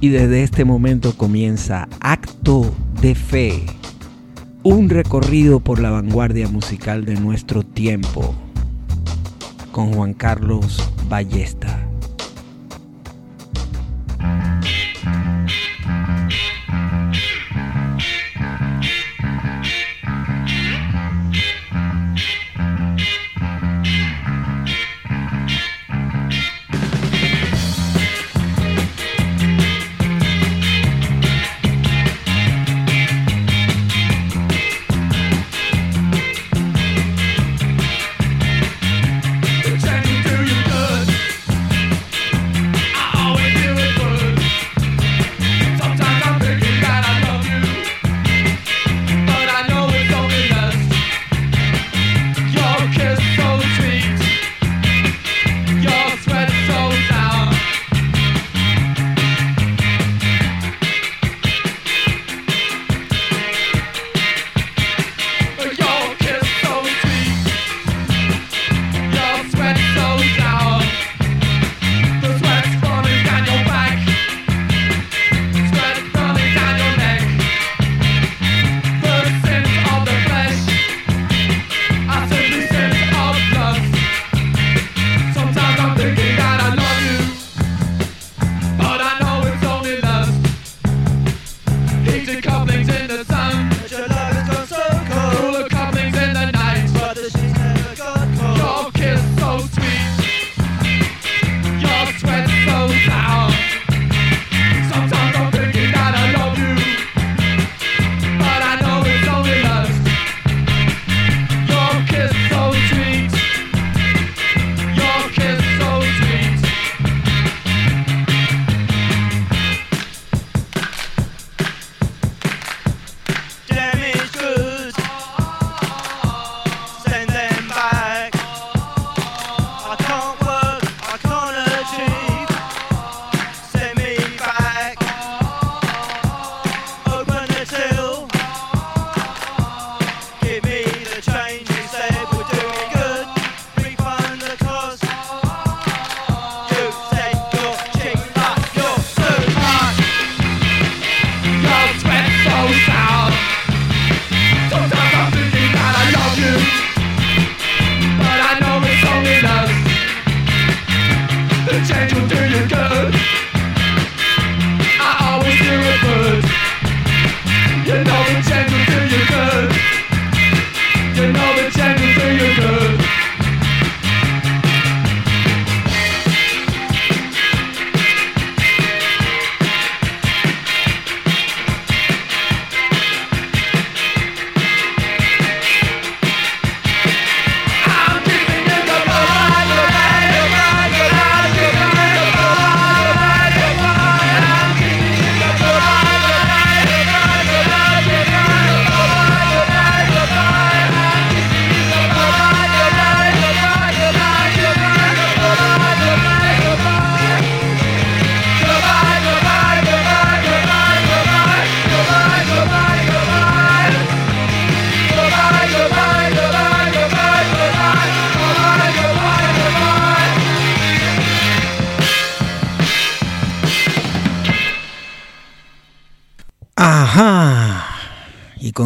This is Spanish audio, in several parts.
Y desde este momento comienza Acto de Fe, un recorrido por la vanguardia musical de nuestro tiempo, con Juan Carlos Ballesta.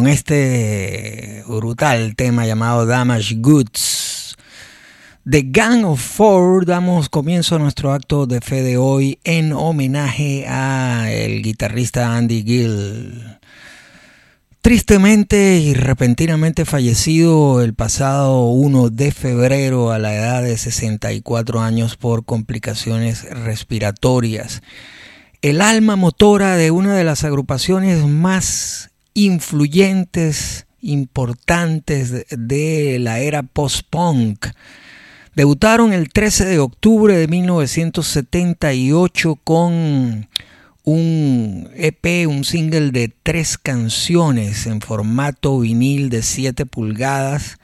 Con este brutal tema llamado Damage Goods. The Gang of Four damos comienzo a nuestro acto de fe de hoy en homenaje a el guitarrista Andy Gill. Tristemente y repentinamente fallecido el pasado 1 de febrero a la edad de 64 años por complicaciones respiratorias. El alma motora de una de las agrupaciones más influyentes, importantes de la era post-punk. Debutaron el 13 de octubre de 1978 con un EP, un single de tres canciones en formato vinil de 7 pulgadas,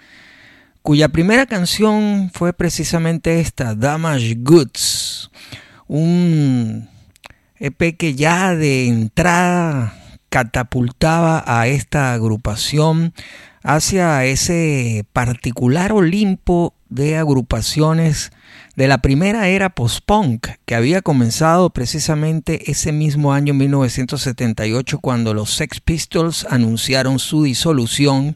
cuya primera canción fue precisamente esta, Damage Goods, un EP que ya de entrada catapultaba a esta agrupación hacia ese particular Olimpo de agrupaciones de la primera era post-punk que había comenzado precisamente ese mismo año 1978 cuando los Sex Pistols anunciaron su disolución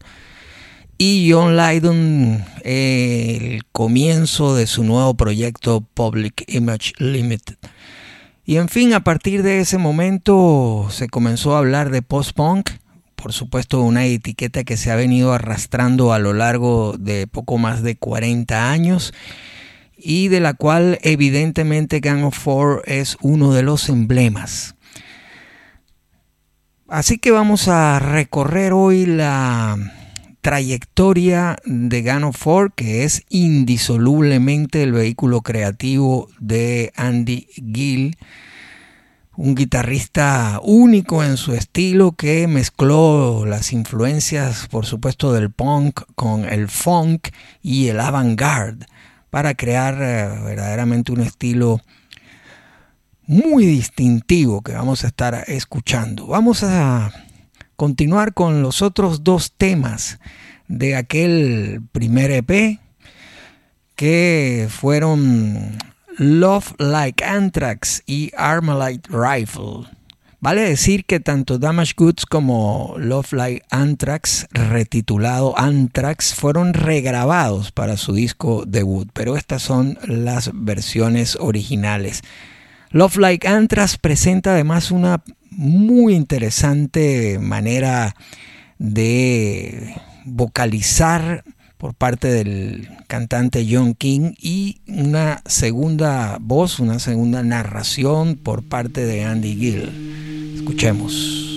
y John Lydon el comienzo de su nuevo proyecto Public Image Limited. Y en fin, a partir de ese momento se comenzó a hablar de post-punk, por supuesto una etiqueta que se ha venido arrastrando a lo largo de poco más de 40 años y de la cual evidentemente Gang of Four es uno de los emblemas. Así que vamos a recorrer hoy la trayectoria de Gang of Four, que es indisolublemente el vehículo creativo de Andy Gill, un guitarrista único en su estilo que mezcló las influencias, por supuesto, del punk con el funk y el avant-garde para crear eh, verdaderamente un estilo muy distintivo que vamos a estar escuchando. Vamos a continuar con los otros dos temas de aquel primer EP que fueron Love Like Anthrax y Armalite Rifle. Vale decir que tanto Damage Goods como Love Like Anthrax, retitulado Anthrax, fueron regrabados para su disco debut, pero estas son las versiones originales. Love Like Anthrax presenta además una muy interesante manera de vocalizar por parte del cantante John King y una segunda voz, una segunda narración por parte de Andy Gill. Escuchemos.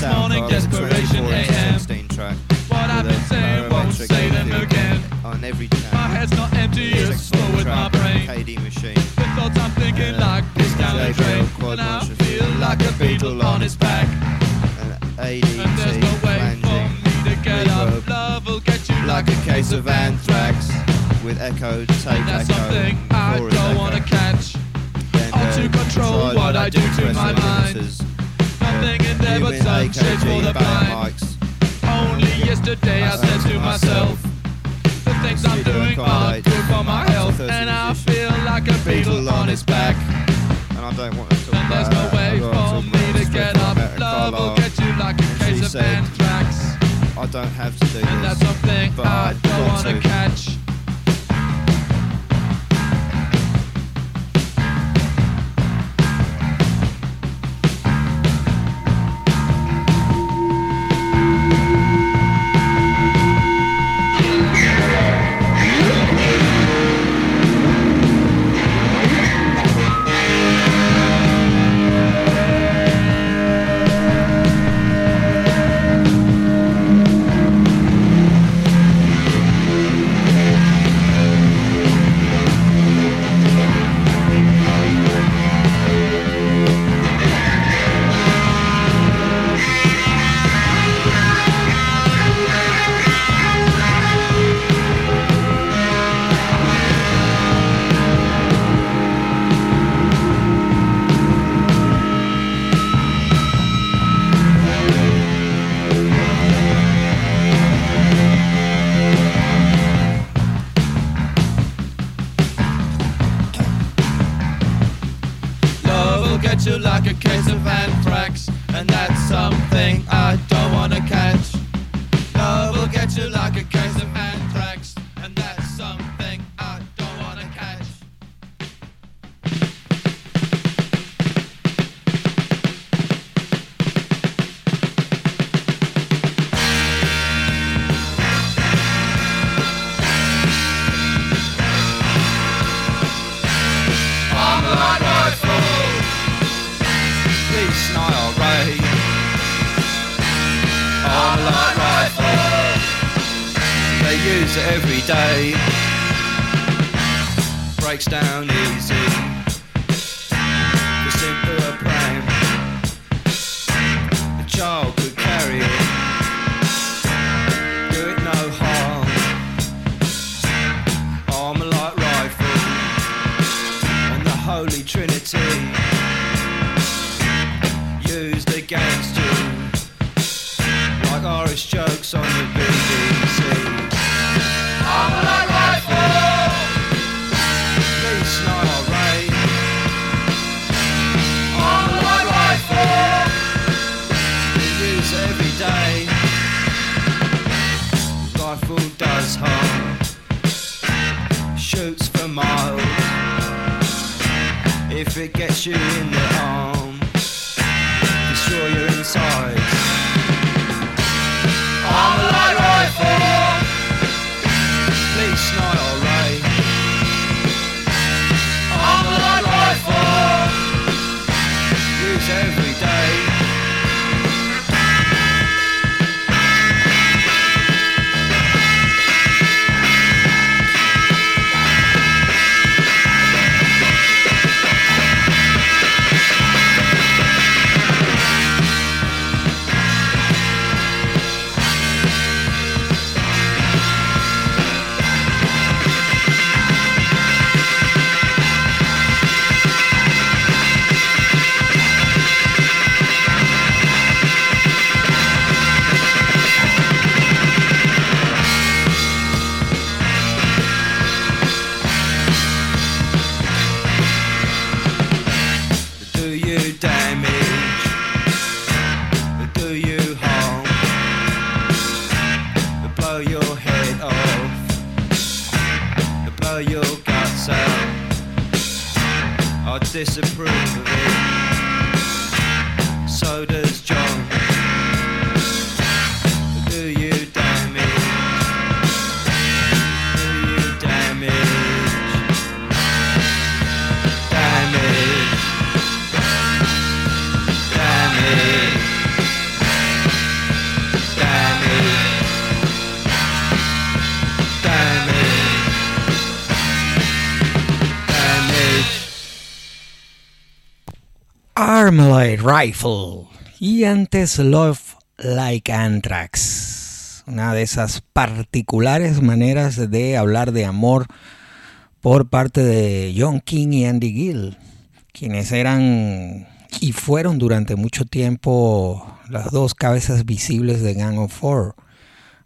this morning, desperation AM. What I've been saying won't say them again. On every. My head's not empty, it's full with my brain. KD machine. The thoughts I'm thinking yeah. Uh, like this down the drain. And I feel like a beetle on its back. And there's no way for me to get up. Love will get you like a case of anthrax. With echo, take that's something I don't wanna catch. Or to control what I do to my mind never done shit for the blind. Only yesterday I said to myself, the things I'm doing aren't good for my health, and I feel like a beetle on its back. And I don't want to talk And there's no way for me to get up. Love will get you like a case of anthrax. I don't have to do this. And that's something I don't want to catch. Rifle y antes Love Like Anthrax. Una de esas particulares maneras de hablar de amor por parte de John King y Andy Gill, quienes eran y fueron durante mucho tiempo las dos cabezas visibles de Gang of Four,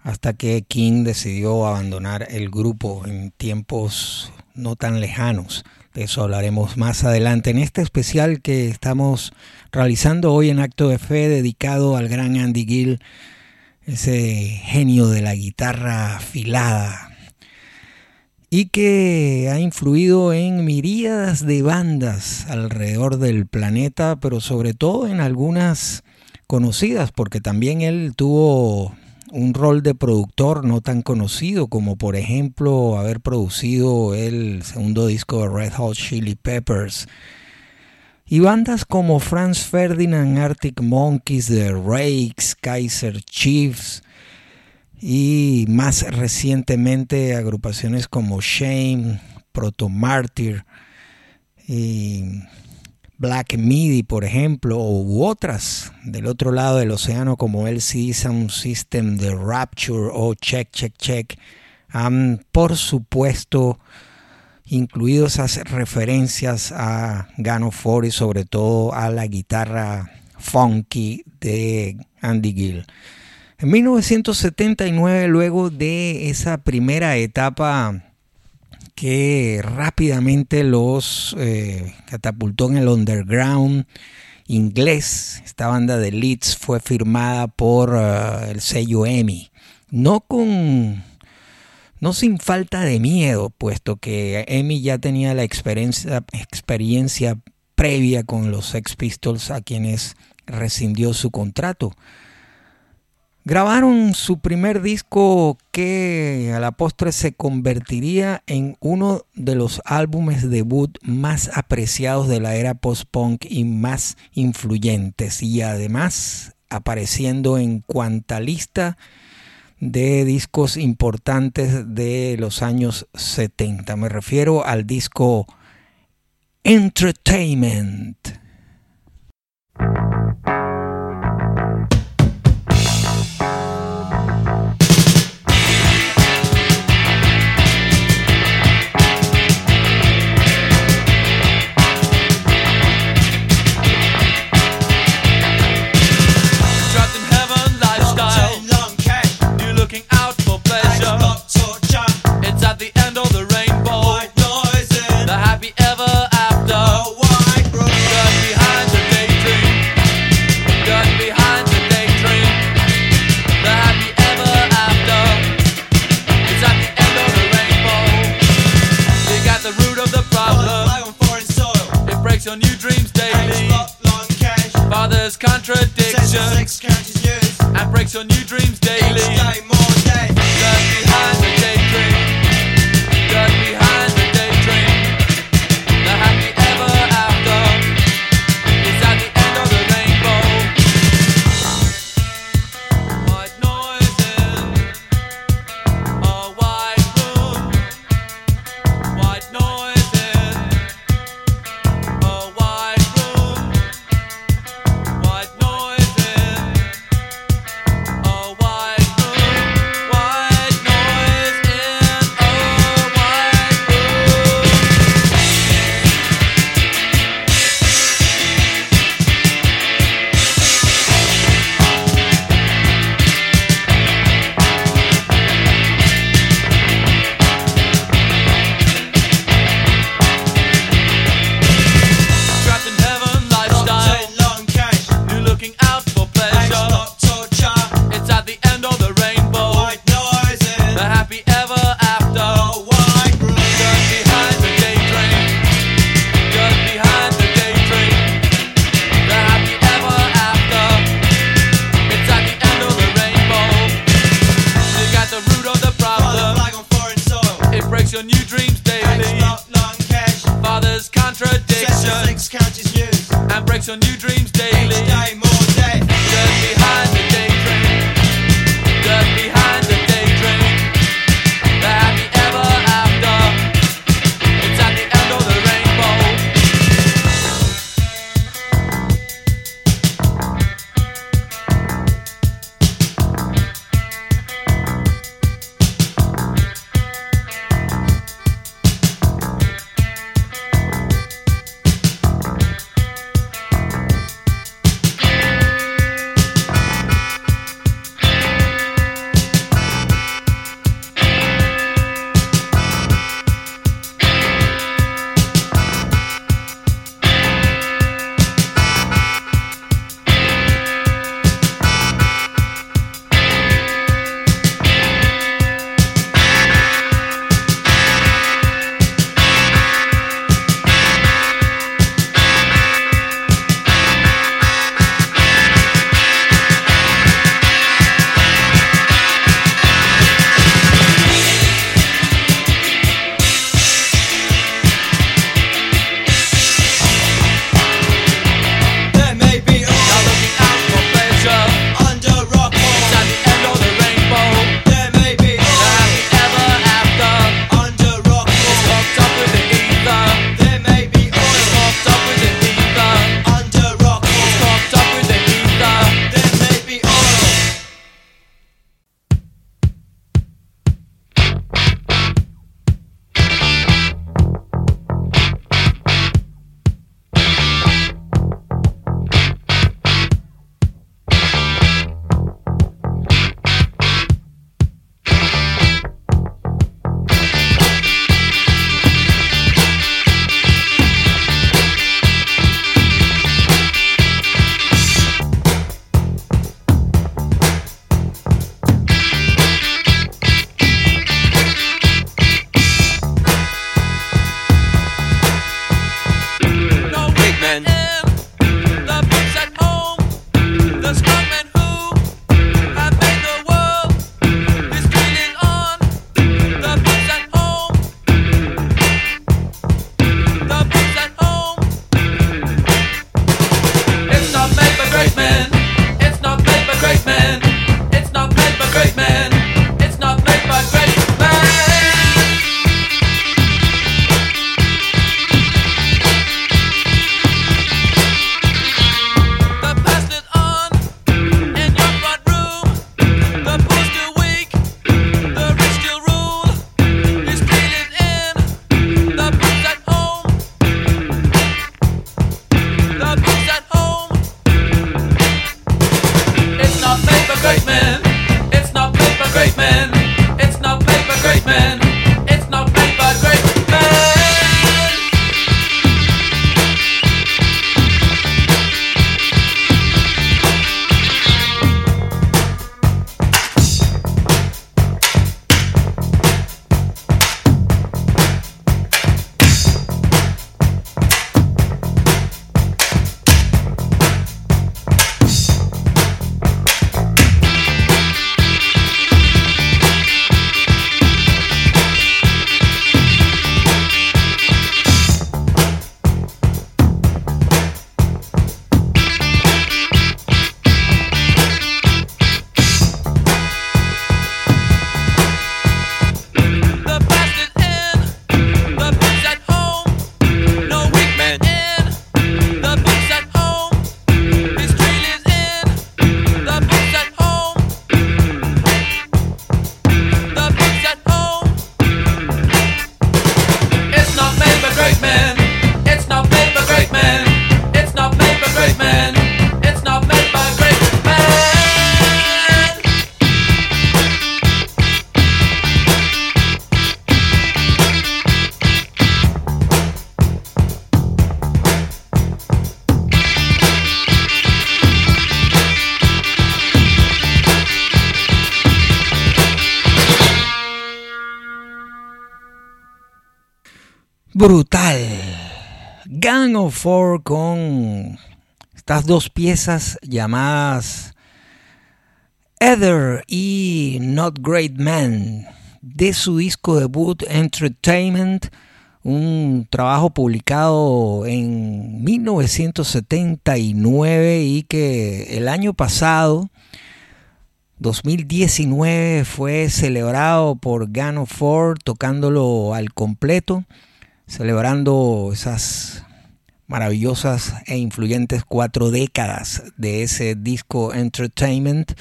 hasta que King decidió abandonar el grupo en tiempos no tan lejanos. De eso hablaremos más adelante. En este especial que estamos realizando hoy en Acto de Fe dedicado al gran Andy Gill, ese genio de la guitarra afilada y que ha influido en miríadas de bandas alrededor del planeta, pero sobre todo en algunas conocidas, porque también él tuvo un rol de productor no tan conocido como por ejemplo haber producido el segundo disco de Red Hot Chili Peppers. Y bandas como Franz Ferdinand, Arctic Monkeys, The Rakes, Kaiser Chiefs y más recientemente agrupaciones como Shame, Proto Martyr y Black Midi, por ejemplo, u otras del otro lado del océano como LCD Sound System, The Rapture o Check Check Check, han por supuesto incluido esas referencias a Gano Ford y sobre todo a la guitarra funky de Andy Gill. En 1979, luego de esa primera etapa que rápidamente los eh, catapultó en el underground inglés, esta banda de Leeds fue firmada por uh, el sello EMI. No con no sin falta de miedo, puesto que EMI ya tenía la experiencia, experiencia previa con los Sex Pistols a quienes rescindió su contrato. Grabaron su primer disco que a la postre se convertiría en uno de los álbumes debut más apreciados de la era post-punk y más influyentes y además apareciendo en cuanta lista de discos importantes de los años 70. Me refiero al disco Entertainment. And breaks your new dreams daily. Gang of Four con estas dos piezas llamadas Ether y Not Great Man de su disco debut Entertainment, un trabajo publicado en 1979 y que el año pasado 2019 fue celebrado por Gano Ford tocándolo al completo, celebrando esas maravillosas e influyentes cuatro décadas de ese disco Entertainment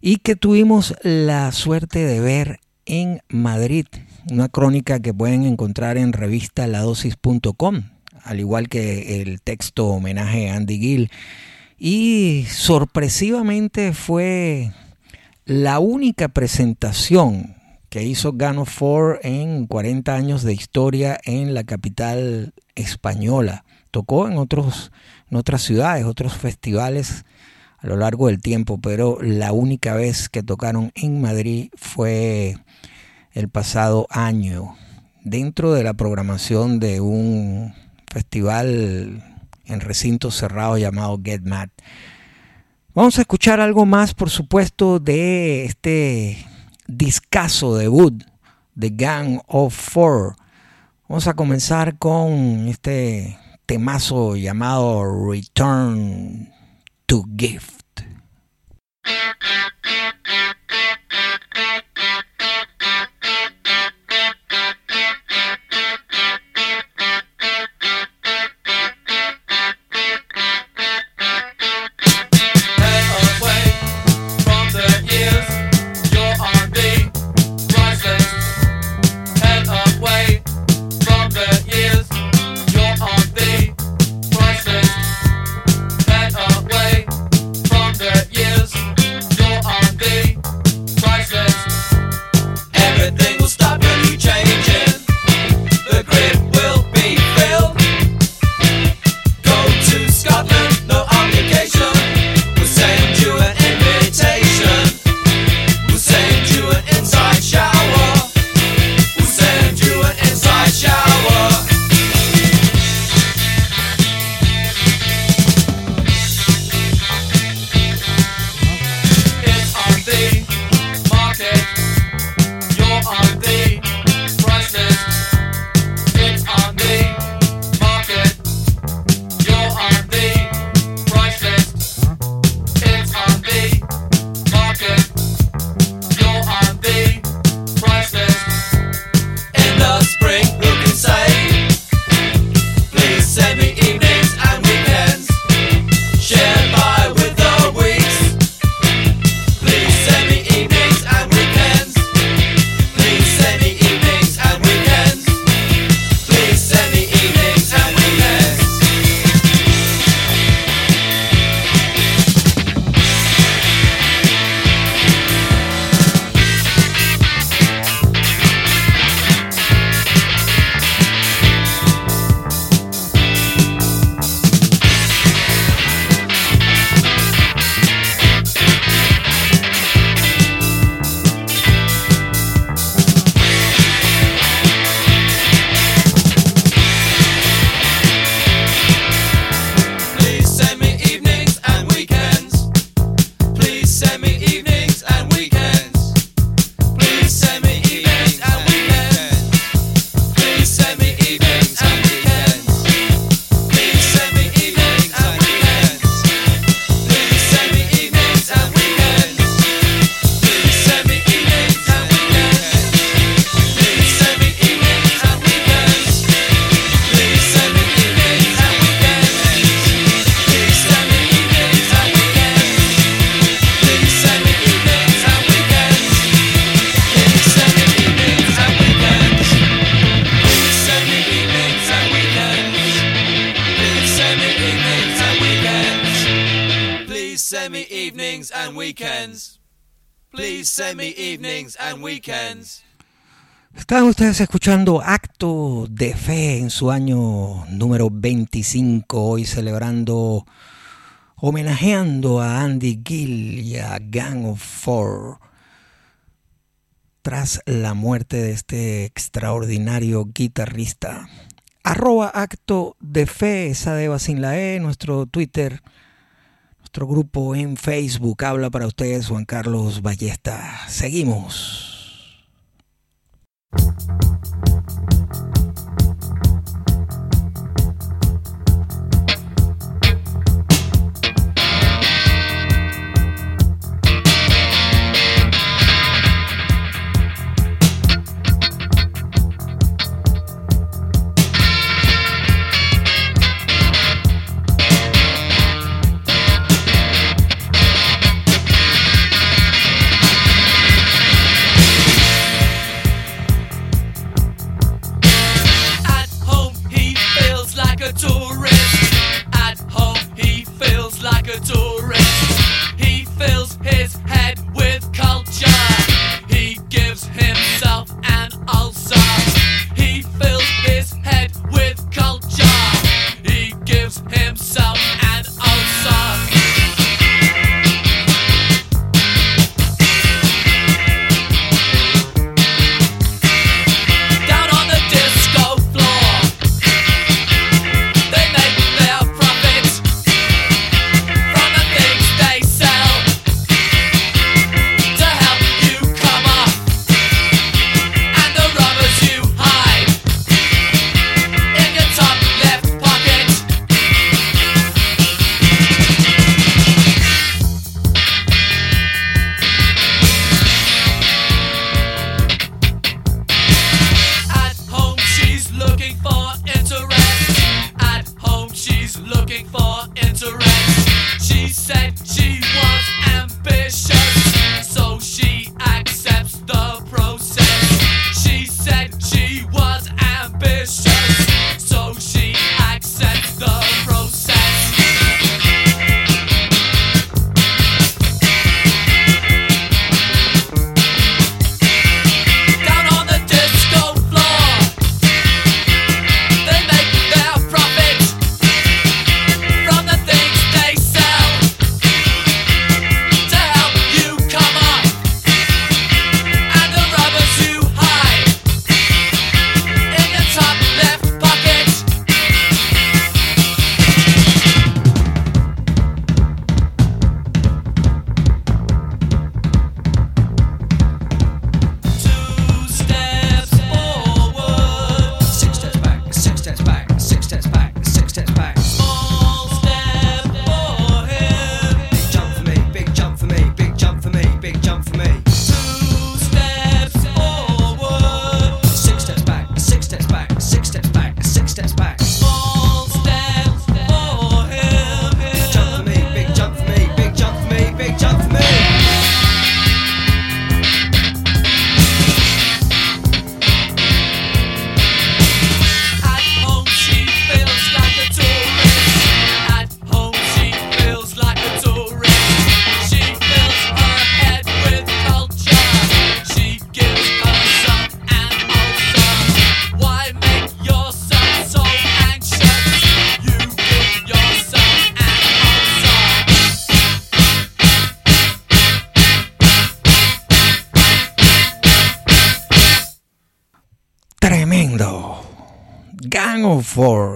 y que tuvimos la suerte de ver en Madrid, una crónica que pueden encontrar en revista ladosis.com, al igual que el texto homenaje a Andy Gill. Y sorpresivamente fue la única presentación que hizo Gano Four en 40 años de historia en la capital española. Tocó en, otros, en otras ciudades, otros festivales a lo largo del tiempo, pero la única vez que tocaron en Madrid fue el pasado año, dentro de la programación de un festival en recinto cerrado llamado Get Mad. Vamos a escuchar algo más, por supuesto, de este discazo debut de Gang of Four. Vamos a comenzar con este temazo llamado Return to Gift. Están ustedes escuchando Acto de Fe en su año número 25, hoy celebrando, homenajeando a Andy Gill y a Gang of Four. Tras la muerte de este extraordinario guitarrista. Arroba acto de fe, esa deba sin la E, nuestro Twitter, nuestro grupo en Facebook. Habla para ustedes Juan Carlos Ballesta. Seguimos. Himself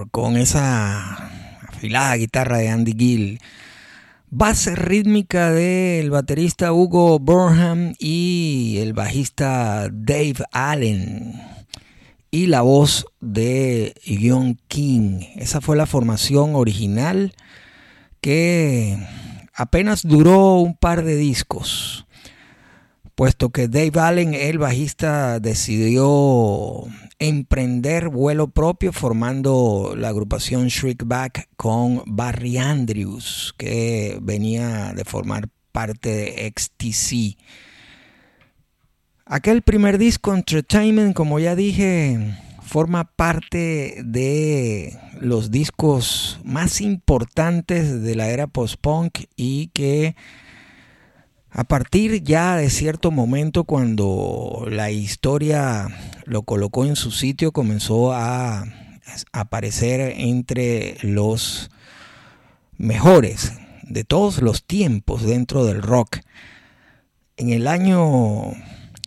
Con esa afilada guitarra de Andy Gill. Base rítmica del baterista Hugo Burnham y el bajista Dave Allen. Y la voz de John King. Esa fue la formación original que apenas duró un par de discos puesto que Dave Allen, el bajista, decidió emprender vuelo propio formando la agrupación Shriekback con Barry Andrews, que venía de formar parte de XTC. Aquel primer disco, Entertainment, como ya dije, forma parte de los discos más importantes de la era post-punk y que a partir ya de cierto momento cuando la historia lo colocó en su sitio, comenzó a aparecer entre los mejores de todos los tiempos dentro del rock. En el año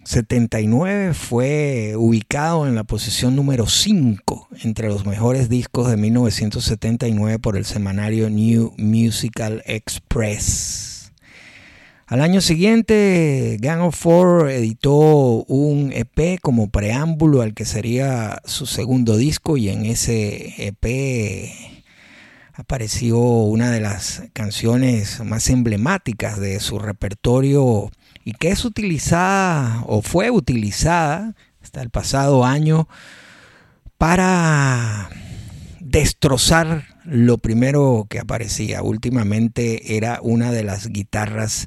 79 fue ubicado en la posición número 5 entre los mejores discos de 1979 por el semanario New Musical Express. Al año siguiente, Gang of Four editó un EP como preámbulo al que sería su segundo disco y en ese EP apareció una de las canciones más emblemáticas de su repertorio y que es utilizada o fue utilizada hasta el pasado año para destrozar lo primero que aparecía. Últimamente era una de las guitarras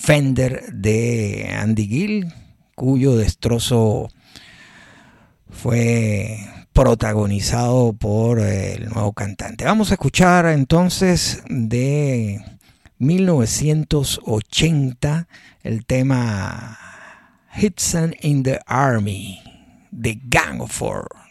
Fender de Andy Gill, cuyo destrozo fue protagonizado por el nuevo cantante. Vamos a escuchar entonces de 1980 el tema Hitson in the Army de Gang of Four.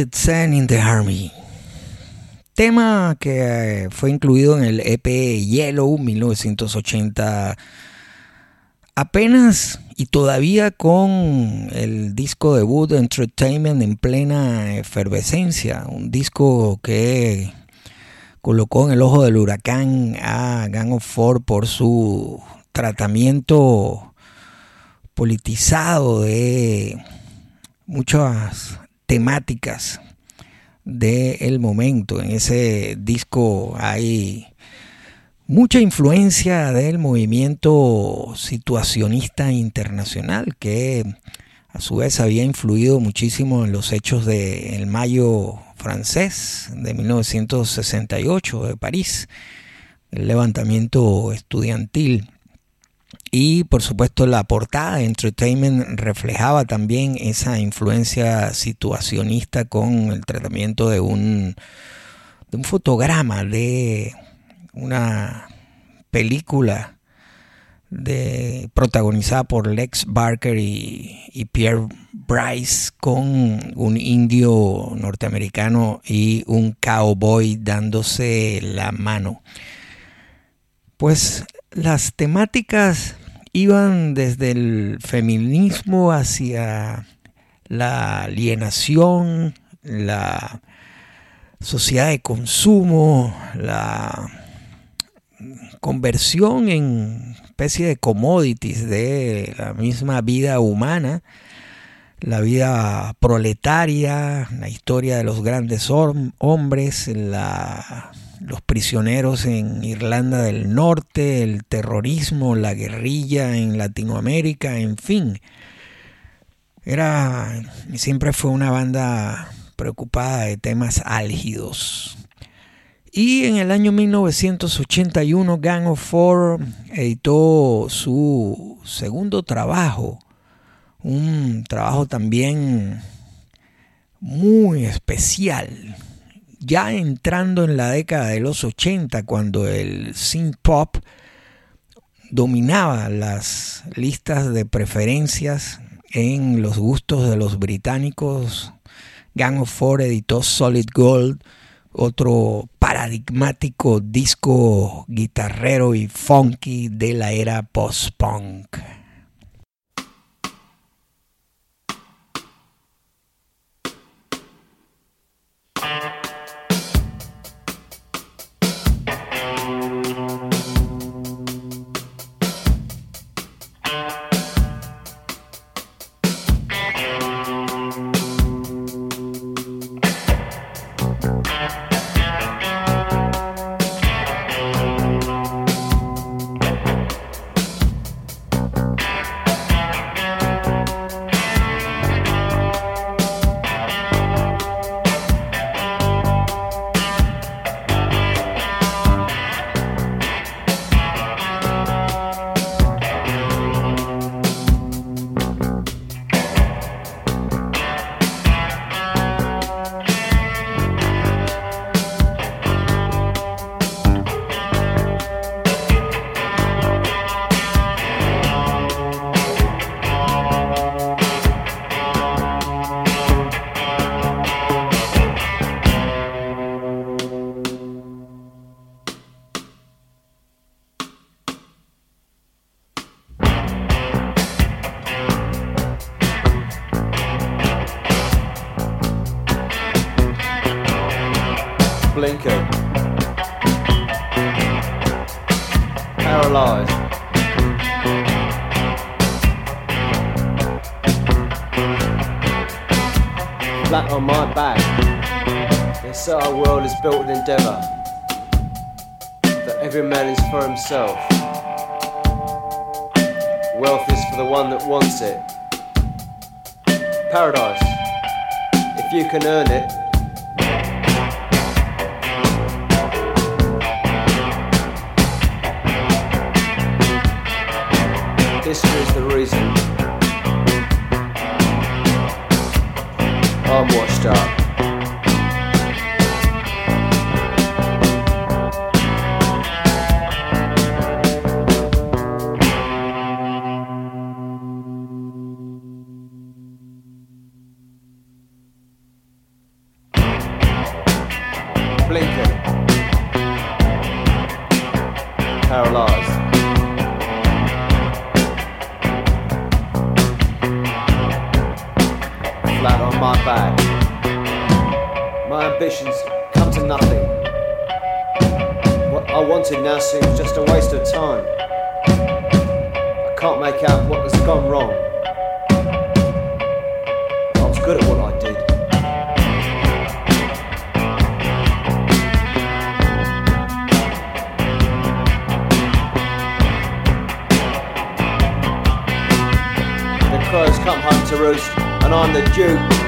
Hits and in the Army. Tema que eh, fue incluido en el EP Yellow 1980. Apenas y todavía con el disco debut Entertainment en plena efervescencia, un disco que colocó en el ojo del huracán a Gang of Four por su tratamiento politizado de muchas temáticas del momento. En ese disco hay mucha influencia del movimiento situacionista internacional que a su vez había influido muchísimo en los hechos del Mayo francés de 1968 de París, el levantamiento estudiantil. Y por supuesto la portada de Entertainment reflejaba también esa influencia situacionista con el tratamiento de un, de un fotograma de una película de, protagonizada por Lex Barker y, y, Pierre Bryce con un indio norteamericano y un cowboy dándose la mano. Pues las temáticas iban desde el feminismo hacia la alienación, la sociedad de consumo, la conversión en especie de commodities de la misma vida humana, la vida proletaria, la historia de los grandes hombres, la, los prisioneros en Irlanda del Norte, el terrorismo, la guerrilla en Latinoamérica, en fin. Era siempre fue una banda preocupada de temas álgidos. Y en el año 1981 Gang of Four editó su segundo trabajo, un trabajo también muy especial, ya entrando en la década de los 80 cuando el synth pop dominaba las listas de preferencias en los gustos de los británicos. Gang of Four editó Solid Gold, otro paradigmático disco guitarrero y funky de la era post-punk. my. My ambitions come to nothing. What I wanted now seems just a waste of time. I can't make out what has gone wrong. I was good at what I did. crows come home to roost, and I'm the Duke.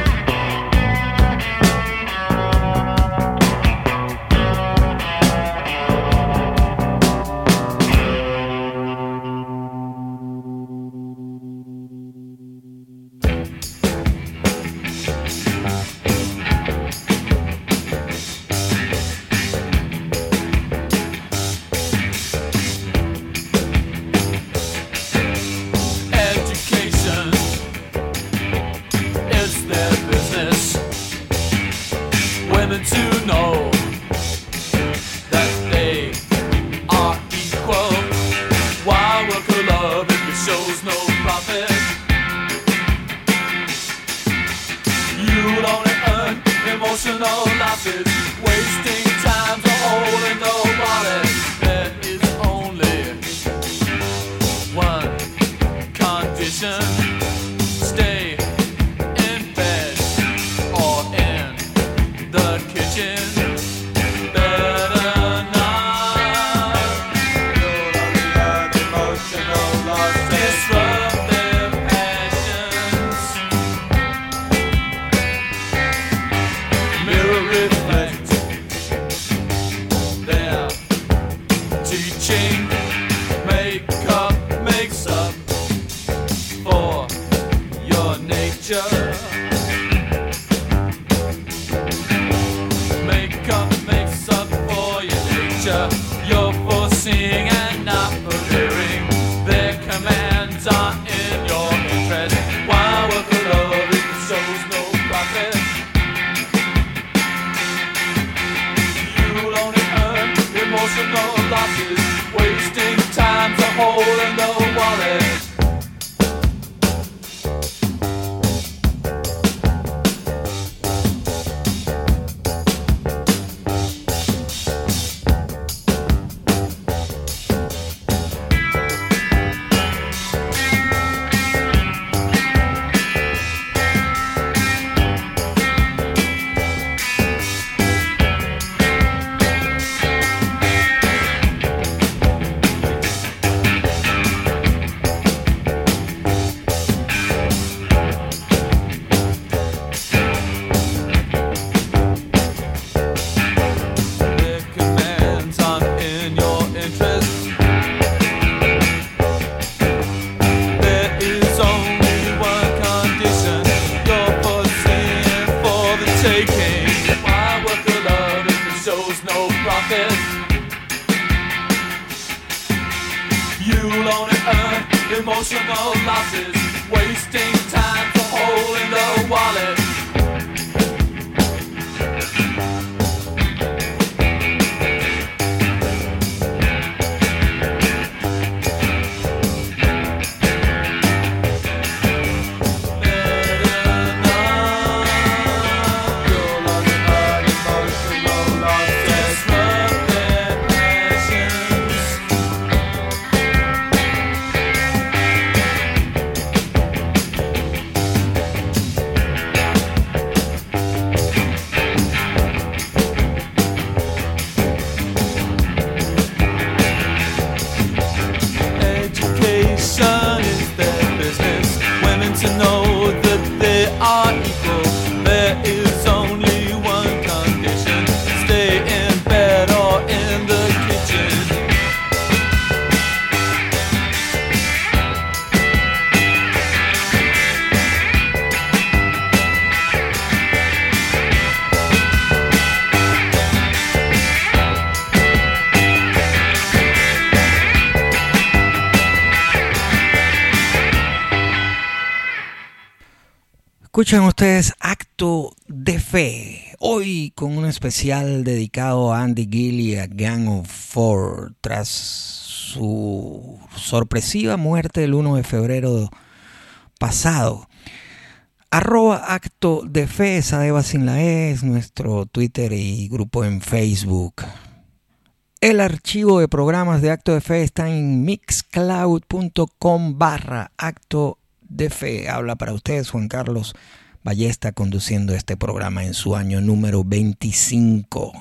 Escuchan ustedes Acto de Fe, hoy con un especial dedicado a Andy Gilly, a Gang of Four, tras su sorpresiva muerte el 1 de febrero pasado. Arroba Acto de Fe, Sadeva sin la e es nuestro Twitter y grupo en Facebook. El archivo de programas de Acto de Fe está en mixcloud.com barra acto de fe. Habla para ustedes Juan Carlos Ballesta conduciendo este programa en su año número 25.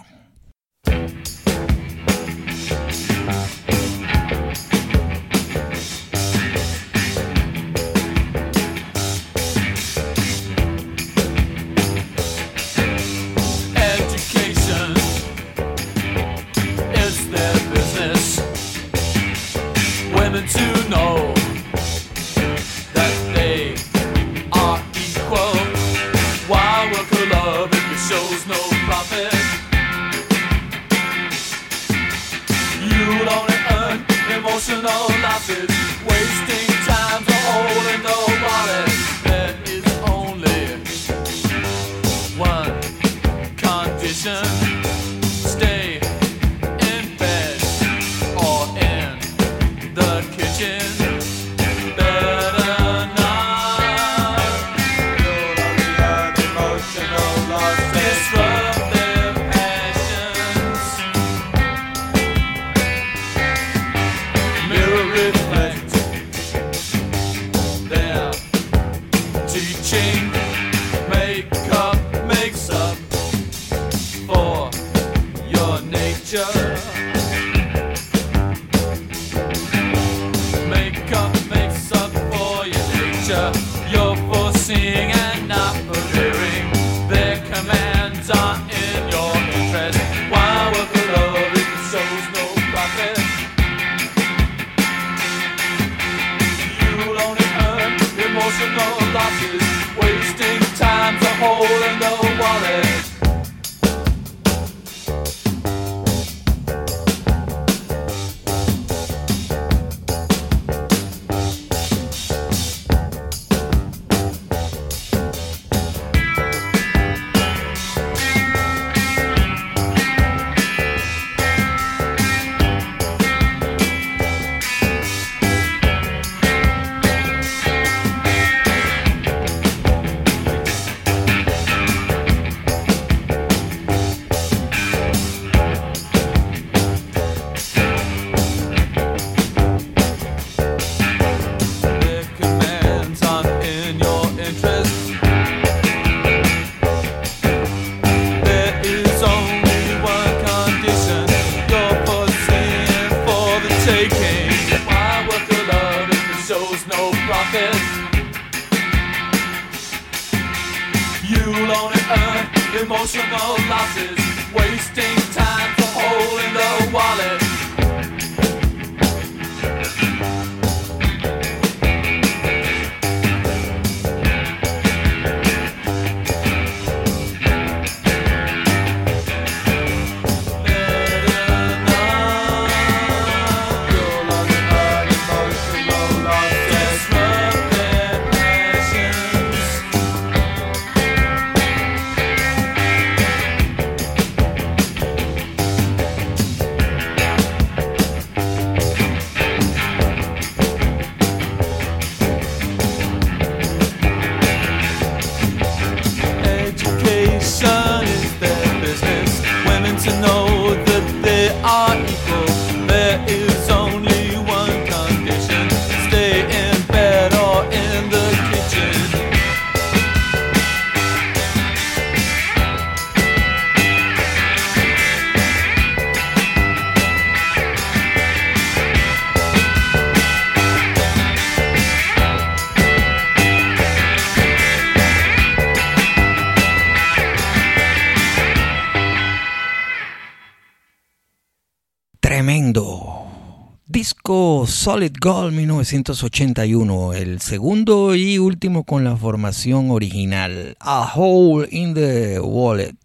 Solid Gold 1981, el segundo y último con la formación original, A Hole in the Wallet.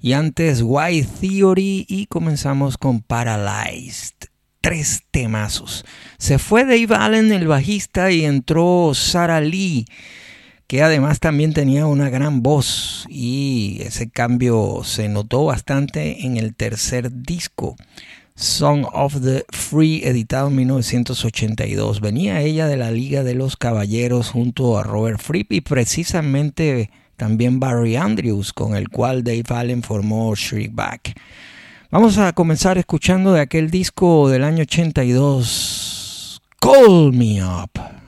Y antes White Theory y comenzamos con Paralyzed. Tres temazos. Se fue Dave Allen, el bajista, y entró Sarah Lee, que además también tenía una gran voz. Y ese cambio se notó bastante en el tercer disco. Song of the Free, editado en 1982. Venía ella de la Liga de los Caballeros junto a Robert Fripp y precisamente también Barry Andrews, con el cual Dave Allen formó Shriek Back. Vamos a comenzar escuchando de aquel disco del año 82, Call Me Up.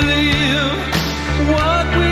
believe what we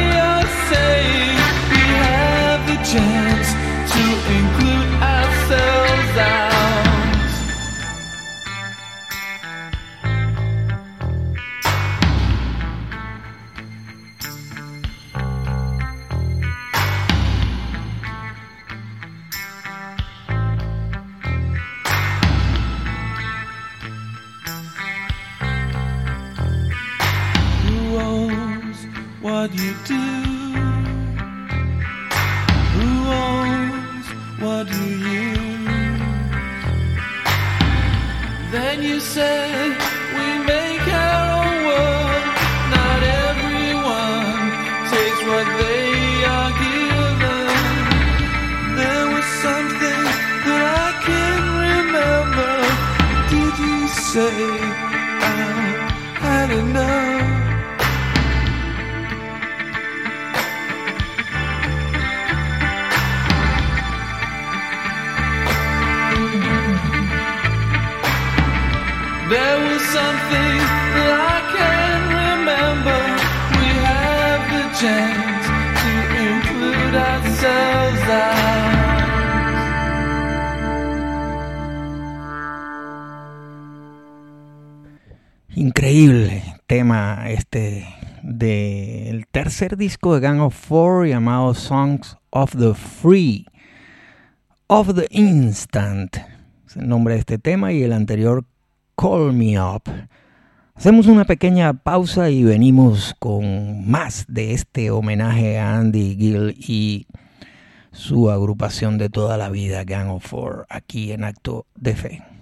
tercer disco de Gang of Four llamado Songs of the Free, Of the Instant, es el nombre de este tema y el anterior Call Me Up. Hacemos una pequeña pausa y venimos con más de este homenaje a Andy Gill y su agrupación de toda la vida, Gang of Four, aquí en Acto de Fe.